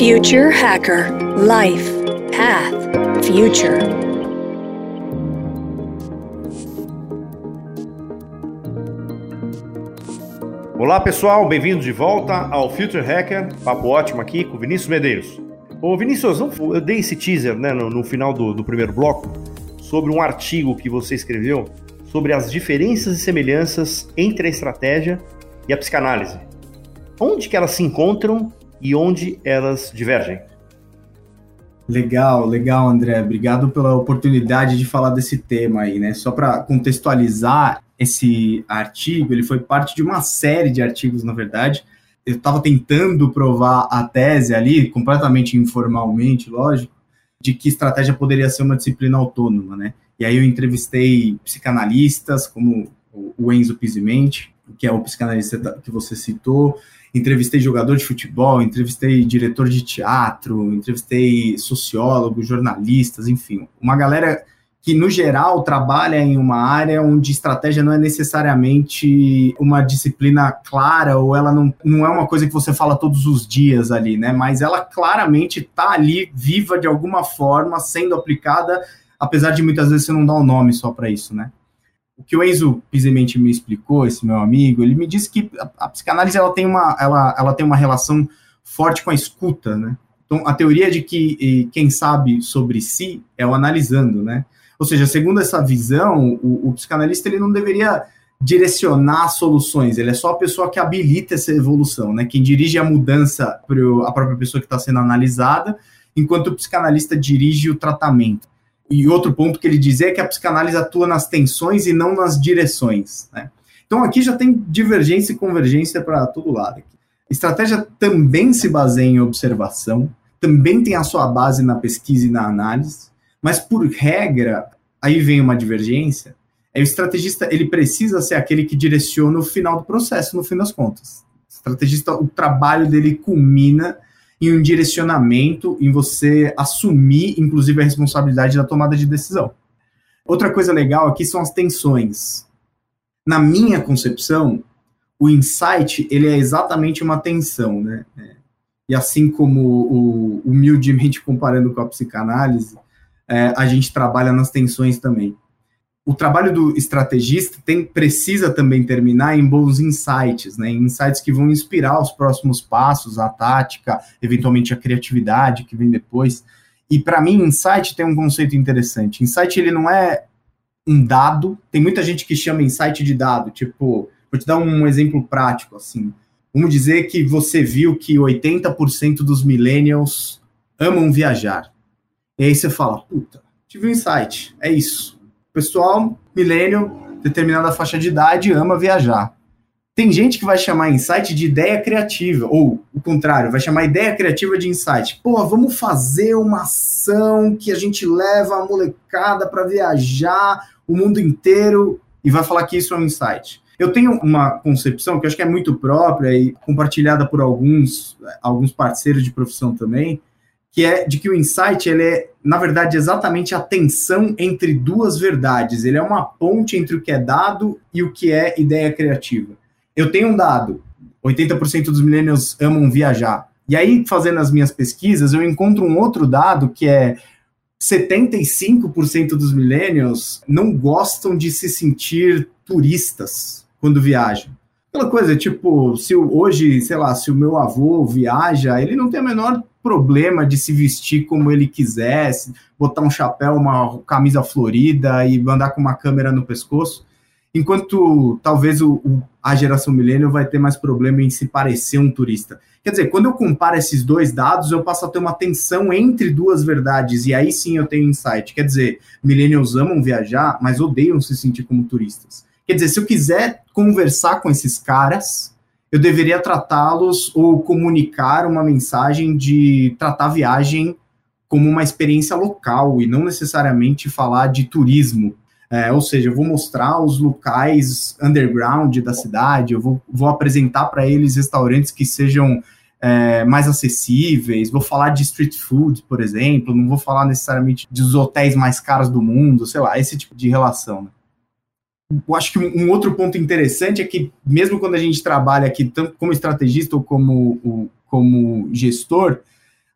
Future Hacker Life Path Future. Olá pessoal, bem-vindos de volta ao Future Hacker. Papo ótimo aqui com Vinícius Medeiros. Ô Vinícius, eu dei esse teaser né, no, no final do, do primeiro bloco sobre um artigo que você escreveu sobre as diferenças e semelhanças entre a estratégia e a psicanálise. Onde que elas se encontram e onde elas divergem? Legal, legal, André. Obrigado pela oportunidade de falar desse tema aí, né? Só para contextualizar esse artigo, ele foi parte de uma série de artigos, na verdade. Eu estava tentando provar a tese ali, completamente informalmente, lógico, de que estratégia poderia ser uma disciplina autônoma, né? E aí eu entrevistei psicanalistas, como o Enzo Pisimenti, que é o psicanalista que você citou, entrevistei jogador de futebol, entrevistei diretor de teatro, entrevistei sociólogos, jornalistas, enfim, uma galera que no geral trabalha em uma área onde estratégia não é necessariamente uma disciplina clara ou ela não, não é uma coisa que você fala todos os dias ali, né? Mas ela claramente está ali viva de alguma forma, sendo aplicada, apesar de muitas vezes você não dar um nome só para isso, né? O que o Enzo Pisemente me explicou, esse meu amigo, ele me disse que a, a psicanálise ela tem, uma, ela, ela tem uma relação forte com a escuta, né? Então, a teoria de que quem sabe sobre si é o analisando, né? Ou seja, segundo essa visão, o, o psicanalista ele não deveria direcionar soluções, ele é só a pessoa que habilita essa evolução, né? Quem dirige a mudança para a própria pessoa que está sendo analisada, enquanto o psicanalista dirige o tratamento. E outro ponto que ele dizia é que a psicanálise atua nas tensões e não nas direções, né? Então aqui já tem divergência e convergência para todo lado. Estratégia também se baseia em observação, também tem a sua base na pesquisa e na análise, mas por regra, aí vem uma divergência. É o estrategista, ele precisa ser aquele que direciona o final do processo, no fim das contas. O estrategista, o trabalho dele culmina em um direcionamento, em você assumir, inclusive, a responsabilidade da tomada de decisão. Outra coisa legal aqui são as tensões. Na minha concepção, o insight ele é exatamente uma tensão, né? E assim como o, humildemente comparando com a psicanálise, é, a gente trabalha nas tensões também. O trabalho do estrategista tem, precisa também terminar em bons insights, né? Insights que vão inspirar os próximos passos, a tática, eventualmente a criatividade que vem depois. E para mim, insight tem um conceito interessante. Insight ele não é um dado. Tem muita gente que chama insight de dado. Tipo, vou te dar um exemplo prático assim. Vamos dizer que você viu que 80% dos millennials amam viajar. E aí você fala, puta, tive um insight, é isso. Pessoal, milênio, determinada faixa de idade, ama viajar. Tem gente que vai chamar insight de ideia criativa, ou o contrário, vai chamar ideia criativa de insight. Pô, vamos fazer uma ação que a gente leva a molecada para viajar o mundo inteiro e vai falar que isso é um insight. Eu tenho uma concepção que acho que é muito própria e compartilhada por alguns, alguns parceiros de profissão também, que é de que o insight ele é, na verdade, exatamente a tensão entre duas verdades. Ele é uma ponte entre o que é dado e o que é ideia criativa. Eu tenho um dado, 80% dos millennials amam viajar. E aí, fazendo as minhas pesquisas, eu encontro um outro dado que é 75% dos millennials não gostam de se sentir turistas quando viajam. Aquela coisa, tipo, se hoje, sei lá, se o meu avô viaja, ele não tem a menor problema de se vestir como ele quisesse, botar um chapéu, uma camisa florida e andar com uma câmera no pescoço, enquanto talvez o, o, a geração milênio vai ter mais problema em se parecer um turista. Quer dizer, quando eu comparo esses dois dados, eu passo a ter uma tensão entre duas verdades, e aí sim eu tenho insight. Quer dizer, millennials amam viajar, mas odeiam se sentir como turistas. Quer dizer, se eu quiser conversar com esses caras, eu deveria tratá-los ou comunicar uma mensagem de tratar a viagem como uma experiência local e não necessariamente falar de turismo. É, ou seja, eu vou mostrar os locais underground da cidade, eu vou, vou apresentar para eles restaurantes que sejam é, mais acessíveis, vou falar de street food, por exemplo, não vou falar necessariamente dos hotéis mais caros do mundo, sei lá, esse tipo de relação. Né? Eu acho que um outro ponto interessante é que, mesmo quando a gente trabalha aqui, tanto como estrategista ou como, como gestor,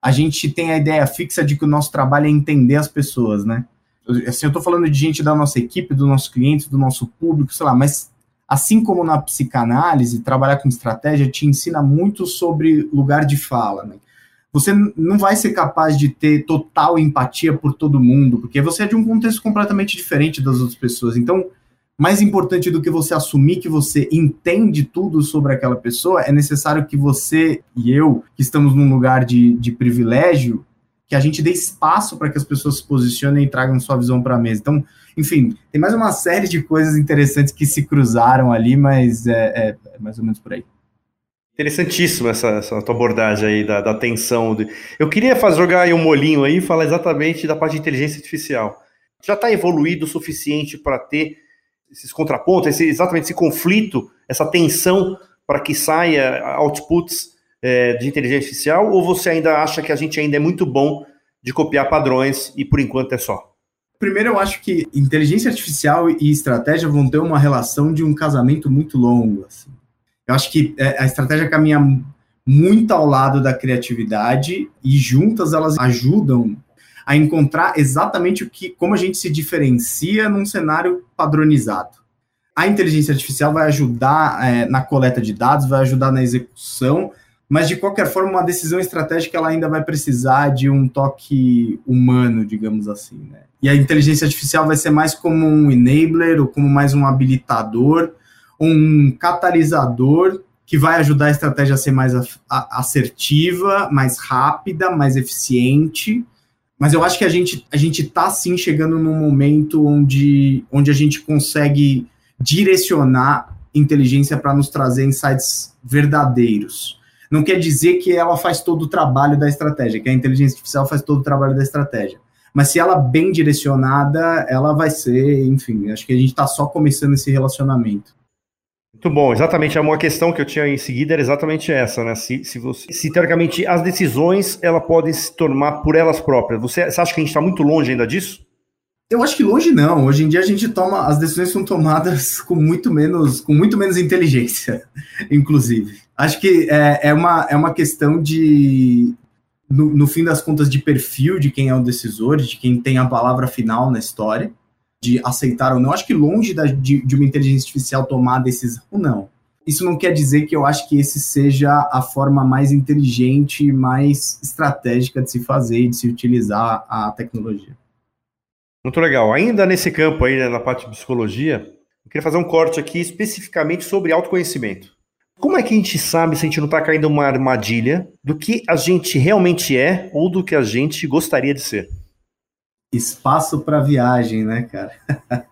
a gente tem a ideia fixa de que o nosso trabalho é entender as pessoas, né? Assim, eu estou falando de gente da nossa equipe, do nosso cliente, do nosso público, sei lá, mas assim como na psicanálise, trabalhar com estratégia te ensina muito sobre lugar de fala, né? Você não vai ser capaz de ter total empatia por todo mundo, porque você é de um contexto completamente diferente das outras pessoas. Então, mais importante do que você assumir que você entende tudo sobre aquela pessoa, é necessário que você e eu, que estamos num lugar de, de privilégio, que a gente dê espaço para que as pessoas se posicionem e tragam sua visão para a mesa. Então, enfim, tem mais uma série de coisas interessantes que se cruzaram ali, mas é, é, é mais ou menos por aí. Interessantíssima essa, essa tua abordagem aí da, da atenção. Eu queria fazer, jogar aí um molinho aí e falar exatamente da parte de inteligência artificial. Já está evoluído o suficiente para ter esses contrapontos, esse, exatamente esse conflito, essa tensão para que saia outputs é, de inteligência artificial? Ou você ainda acha que a gente ainda é muito bom de copiar padrões e por enquanto é só? Primeiro, eu acho que inteligência artificial e estratégia vão ter uma relação de um casamento muito longo. Assim. Eu acho que é, a estratégia caminha muito ao lado da criatividade e juntas elas ajudam a encontrar exatamente o que, como a gente se diferencia num cenário padronizado. A inteligência artificial vai ajudar é, na coleta de dados, vai ajudar na execução, mas de qualquer forma, uma decisão estratégica ela ainda vai precisar de um toque humano, digamos assim. Né? E a inteligência artificial vai ser mais como um enabler, ou como mais um habilitador, um catalisador que vai ajudar a estratégia a ser mais assertiva, mais rápida, mais eficiente mas eu acho que a gente a gente está sim chegando num momento onde, onde a gente consegue direcionar inteligência para nos trazer insights verdadeiros. Não quer dizer que ela faz todo o trabalho da estratégia, que a inteligência artificial faz todo o trabalho da estratégia. Mas se ela bem direcionada, ela vai ser, enfim, acho que a gente está só começando esse relacionamento. Muito bom, exatamente. Uma questão que eu tinha em seguida era exatamente essa, né? Se, se, você, se teoricamente as decisões ela podem se tornar por elas próprias. Você, você acha que a gente está muito longe ainda disso? Eu acho que longe não. Hoje em dia a gente toma, as decisões são tomadas com muito menos, com muito menos inteligência, inclusive. Acho que é, é, uma, é uma questão de, no, no fim das contas, de perfil de quem é o decisor, de quem tem a palavra final na história de aceitar ou não. Acho que longe da, de, de uma inteligência artificial tomar a decisão, não. Isso não quer dizer que eu acho que esse seja a forma mais inteligente, mais estratégica de se fazer e de se utilizar a tecnologia. Muito legal. Ainda nesse campo aí, né, na parte de psicologia, eu queria fazer um corte aqui especificamente sobre autoconhecimento. Como é que a gente sabe se a gente não está caindo numa armadilha do que a gente realmente é ou do que a gente gostaria de ser? Espaço para viagem, né, cara?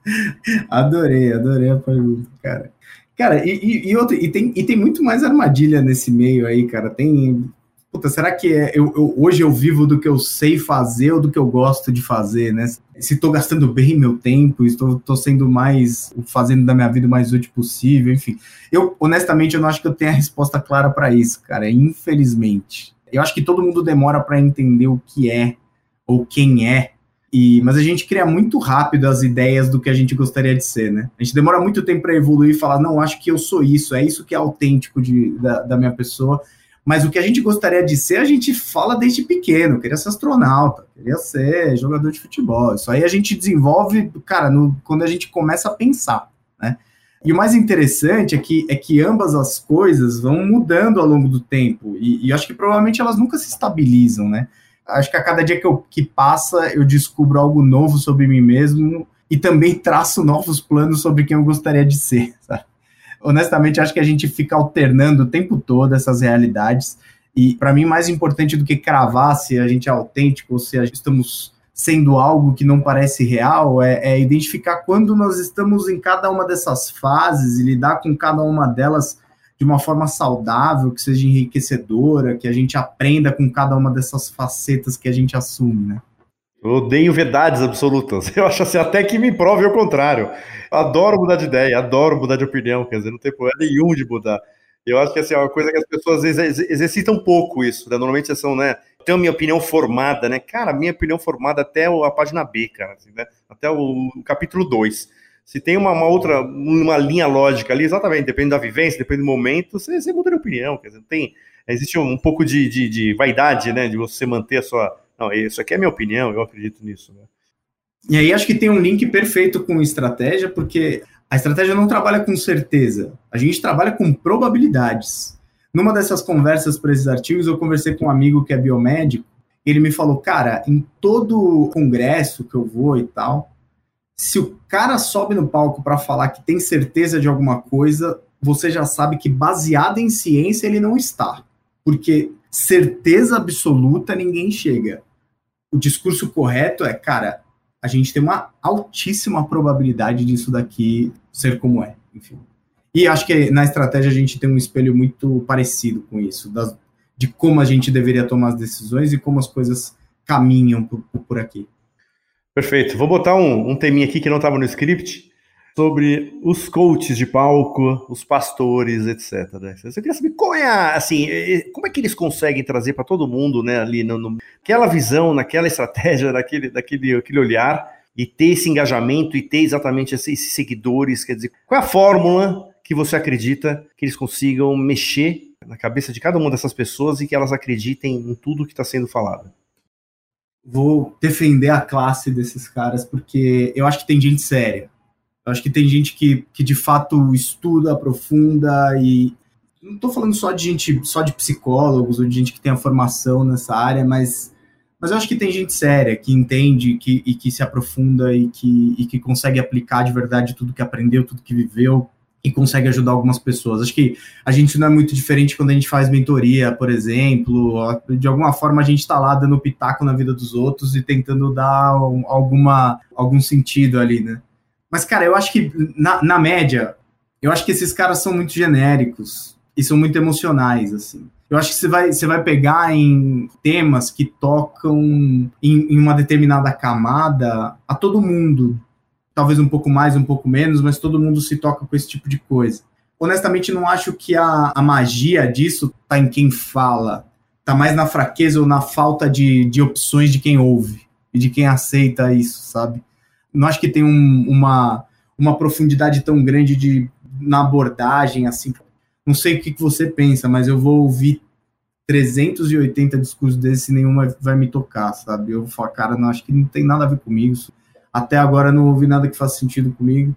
adorei, adorei a pergunta, cara. Cara, e, e, e, outro, e, tem, e tem muito mais armadilha nesse meio aí, cara. Tem. Puta, será que é, eu, eu, hoje eu vivo do que eu sei fazer ou do que eu gosto de fazer, né? Se estou gastando bem meu tempo, estou tô sendo mais. fazendo da minha vida o mais útil possível, enfim. Eu, honestamente, eu não acho que eu tenha a resposta clara para isso, cara. Infelizmente. Eu acho que todo mundo demora para entender o que é ou quem é e, mas a gente cria muito rápido as ideias do que a gente gostaria de ser, né? A gente demora muito tempo para evoluir e falar, não, acho que eu sou isso, é isso que é autêntico de, da, da, minha pessoa. Mas o que a gente gostaria de ser, a gente fala desde pequeno. Queria ser astronauta, queria ser jogador de futebol. Isso aí a gente desenvolve, cara, no, quando a gente começa a pensar, né? E o mais interessante é que, é que ambas as coisas vão mudando ao longo do tempo. E, e acho que provavelmente elas nunca se estabilizam, né? Acho que a cada dia que, eu, que passa, eu descubro algo novo sobre mim mesmo e também traço novos planos sobre quem eu gostaria de ser. Sabe? Honestamente, acho que a gente fica alternando o tempo todo essas realidades. E para mim, mais importante do que cravar se a gente é autêntico ou se estamos sendo algo que não parece real, é, é identificar quando nós estamos em cada uma dessas fases e lidar com cada uma delas de uma forma saudável, que seja enriquecedora, que a gente aprenda com cada uma dessas facetas que a gente assume, né? Eu odeio verdades absolutas. Eu acho assim, até que me prove o contrário. Adoro mudar de ideia, adoro mudar de opinião, quer dizer, não tem problema nenhum de mudar. Eu acho que assim, é uma coisa que as pessoas exercitam pouco isso, né? Normalmente são, né? Tenho a minha opinião formada, né? Cara, minha opinião formada até a página B, cara, assim, né? Até o capítulo 2 se tem uma, uma, outra, uma linha lógica ali, exatamente, depende da vivência, depende do momento, você, você muda de opinião, quer dizer, tem, Existe um, pouco de, de, de, vaidade, né? De você manter a sua. Não, isso aqui é minha opinião, eu acredito nisso. Né? E aí acho que tem um link perfeito com estratégia, porque a estratégia não trabalha com certeza, a gente trabalha com probabilidades. Numa dessas conversas para esses artigos, eu conversei com um amigo que é biomédico, ele me falou, cara, em todo congresso que eu vou e tal, se o cara sobe no palco para falar que tem certeza de alguma coisa, você já sabe que baseado em ciência ele não está. Porque certeza absoluta ninguém chega. O discurso correto é, cara, a gente tem uma altíssima probabilidade disso daqui ser como é, enfim. E acho que na estratégia a gente tem um espelho muito parecido com isso, das, de como a gente deveria tomar as decisões e como as coisas caminham por, por aqui. Perfeito. Vou botar um, um teminha aqui que não estava no script sobre os coaches de palco, os pastores, etc. Eu queria saber qual é a, assim, como é que eles conseguem trazer para todo mundo, né, ali no, no, aquela visão, naquela estratégia, naquele, daquele aquele olhar e ter esse engajamento e ter exatamente esses seguidores, quer dizer, qual é a fórmula que você acredita que eles consigam mexer na cabeça de cada uma dessas pessoas e que elas acreditem em tudo que está sendo falado? Vou defender a classe desses caras porque eu acho que tem gente séria. Eu acho que tem gente que, que de fato estuda, aprofunda e não estou falando só de gente, só de psicólogos ou de gente que tem a formação nessa área, mas mas eu acho que tem gente séria, que entende que, e que se aprofunda e que, e que consegue aplicar de verdade tudo que aprendeu, tudo que viveu e consegue ajudar algumas pessoas. Acho que a gente não é muito diferente quando a gente faz mentoria, por exemplo. De alguma forma a gente está lá dando pitaco na vida dos outros e tentando dar alguma, algum sentido ali, né? Mas, cara, eu acho que na, na média, eu acho que esses caras são muito genéricos e são muito emocionais, assim. Eu acho que você vai, você vai pegar em temas que tocam em, em uma determinada camada a todo mundo, talvez um pouco mais, um pouco menos, mas todo mundo se toca com esse tipo de coisa. Honestamente, não acho que a, a magia disso tá em quem fala, tá mais na fraqueza ou na falta de, de opções de quem ouve e de quem aceita isso, sabe? Não acho que tem um, uma, uma profundidade tão grande de, na abordagem, assim. Não sei o que, que você pensa, mas eu vou ouvir 380 discursos desses e nenhum vai, vai me tocar, sabe? Eu vou falar, cara, não acho que não tem nada a ver comigo. Isso até agora não ouvi nada que faça sentido comigo.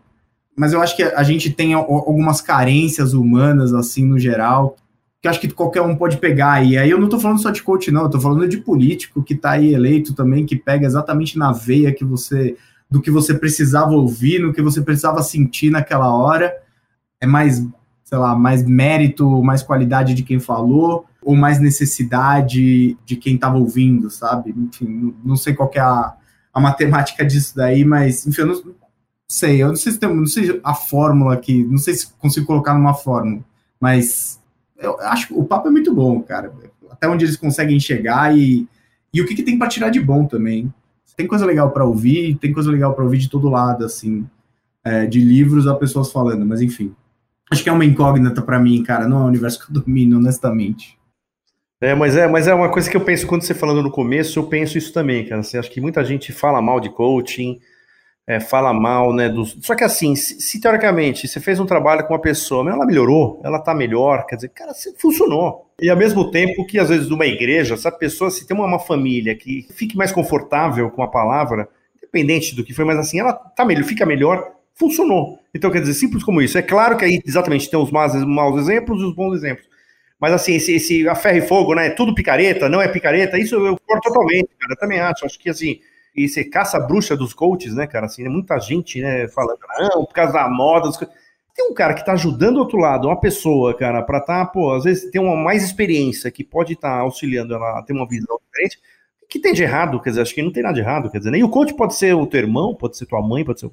Mas eu acho que a gente tem algumas carências humanas, assim, no geral, que acho que qualquer um pode pegar. E aí eu não estou falando só de coach, não, eu tô falando de político que está aí eleito também, que pega exatamente na veia que você do que você precisava ouvir, no que você precisava sentir naquela hora. É mais, sei lá, mais mérito, mais qualidade de quem falou, ou mais necessidade de quem estava ouvindo, sabe? Enfim, não sei qual é a, a matemática disso daí, mas, enfim, eu não sei, eu não sei se tem, não sei a fórmula aqui, não sei se consigo colocar numa fórmula, mas eu acho que o papo é muito bom, cara. Até onde eles conseguem chegar e, e o que, que tem para tirar de bom também. Tem coisa legal para ouvir, tem coisa legal para ouvir de todo lado, assim, é, de livros a pessoas falando, mas enfim. Acho que é uma incógnita para mim, cara, não é um universo que eu domino, honestamente. É, mas é, mas é uma coisa que eu penso quando você falando no começo, eu penso isso também, cara. Assim, acho que muita gente fala mal de coaching, é, fala mal, né? Dos... Só que assim, se, se, teoricamente você fez um trabalho com uma pessoa, ela melhorou, ela tá melhor, quer dizer, cara, funcionou. E ao mesmo tempo que, às vezes, numa igreja, essa pessoa, se tem uma, uma família que fique mais confortável com a palavra, independente do que foi, mas assim, ela tá melhor, fica melhor, funcionou. Então, quer dizer, simples como isso. É claro que aí exatamente tem os maus, maus exemplos e os bons exemplos. Mas assim, esse, esse a ferro e fogo, né? Tudo picareta, não é picareta, isso eu corto totalmente, cara. Eu também acho. Acho que assim, e você caça a bruxa dos coaches, né, cara? Assim, né, muita gente, né, falando, não, por causa da moda. Tem um cara que tá ajudando o outro lado, uma pessoa, cara, para tá, pô, às vezes tem uma mais experiência que pode estar tá auxiliando ela a ter uma visão diferente. Que tem de errado? Quer dizer, acho que não tem nada de errado, quer dizer, nem o coach pode ser o teu irmão, pode ser tua mãe, pode ser o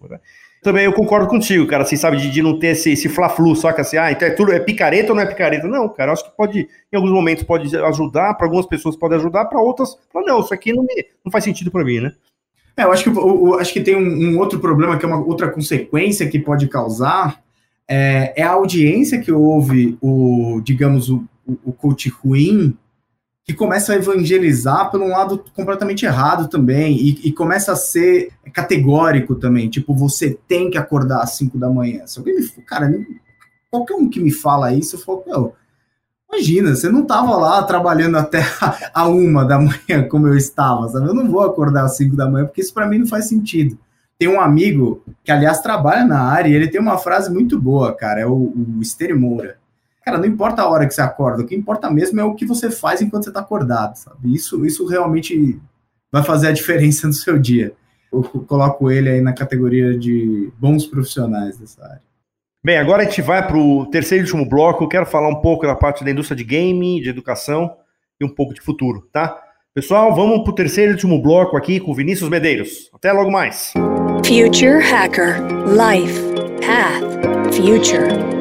também eu concordo contigo, cara, assim, sabe, de, de não ter esse, esse fla-flu, só que assim, ah, então é tudo, é picareta ou não é picareta? Não, cara, acho que pode, em alguns momentos pode ajudar, para algumas pessoas pode ajudar, para outras, não, isso aqui não, me, não faz sentido para mim, né? É, eu acho que, eu, acho que tem um, um, outro problema, que é uma outra consequência que pode causar, é, é a audiência que ouve o, digamos, o, o, o coach ruim, que começa a evangelizar por um lado completamente errado também, e, e, começa a ser categórico também, tipo, você tem que acordar às 5 da manhã. Se alguém me cara, qualquer um que me fala isso, eu falo, Imagina, você não estava lá trabalhando até a uma da manhã como eu estava, sabe? Eu não vou acordar às cinco da manhã porque isso para mim não faz sentido. Tem um amigo que, aliás, trabalha na área e ele tem uma frase muito boa, cara, é o, o Moura. Cara, não importa a hora que você acorda, o que importa mesmo é o que você faz enquanto você está acordado, sabe? Isso, isso realmente vai fazer a diferença no seu dia. Eu coloco ele aí na categoria de bons profissionais dessa área. Bem, agora a gente vai para o terceiro e último bloco. Eu quero falar um pouco da parte da indústria de game, de educação e um pouco de futuro, tá? Pessoal, vamos para o terceiro e último bloco aqui com Vinícius Medeiros. Até logo mais. Future Hacker Life Path Future.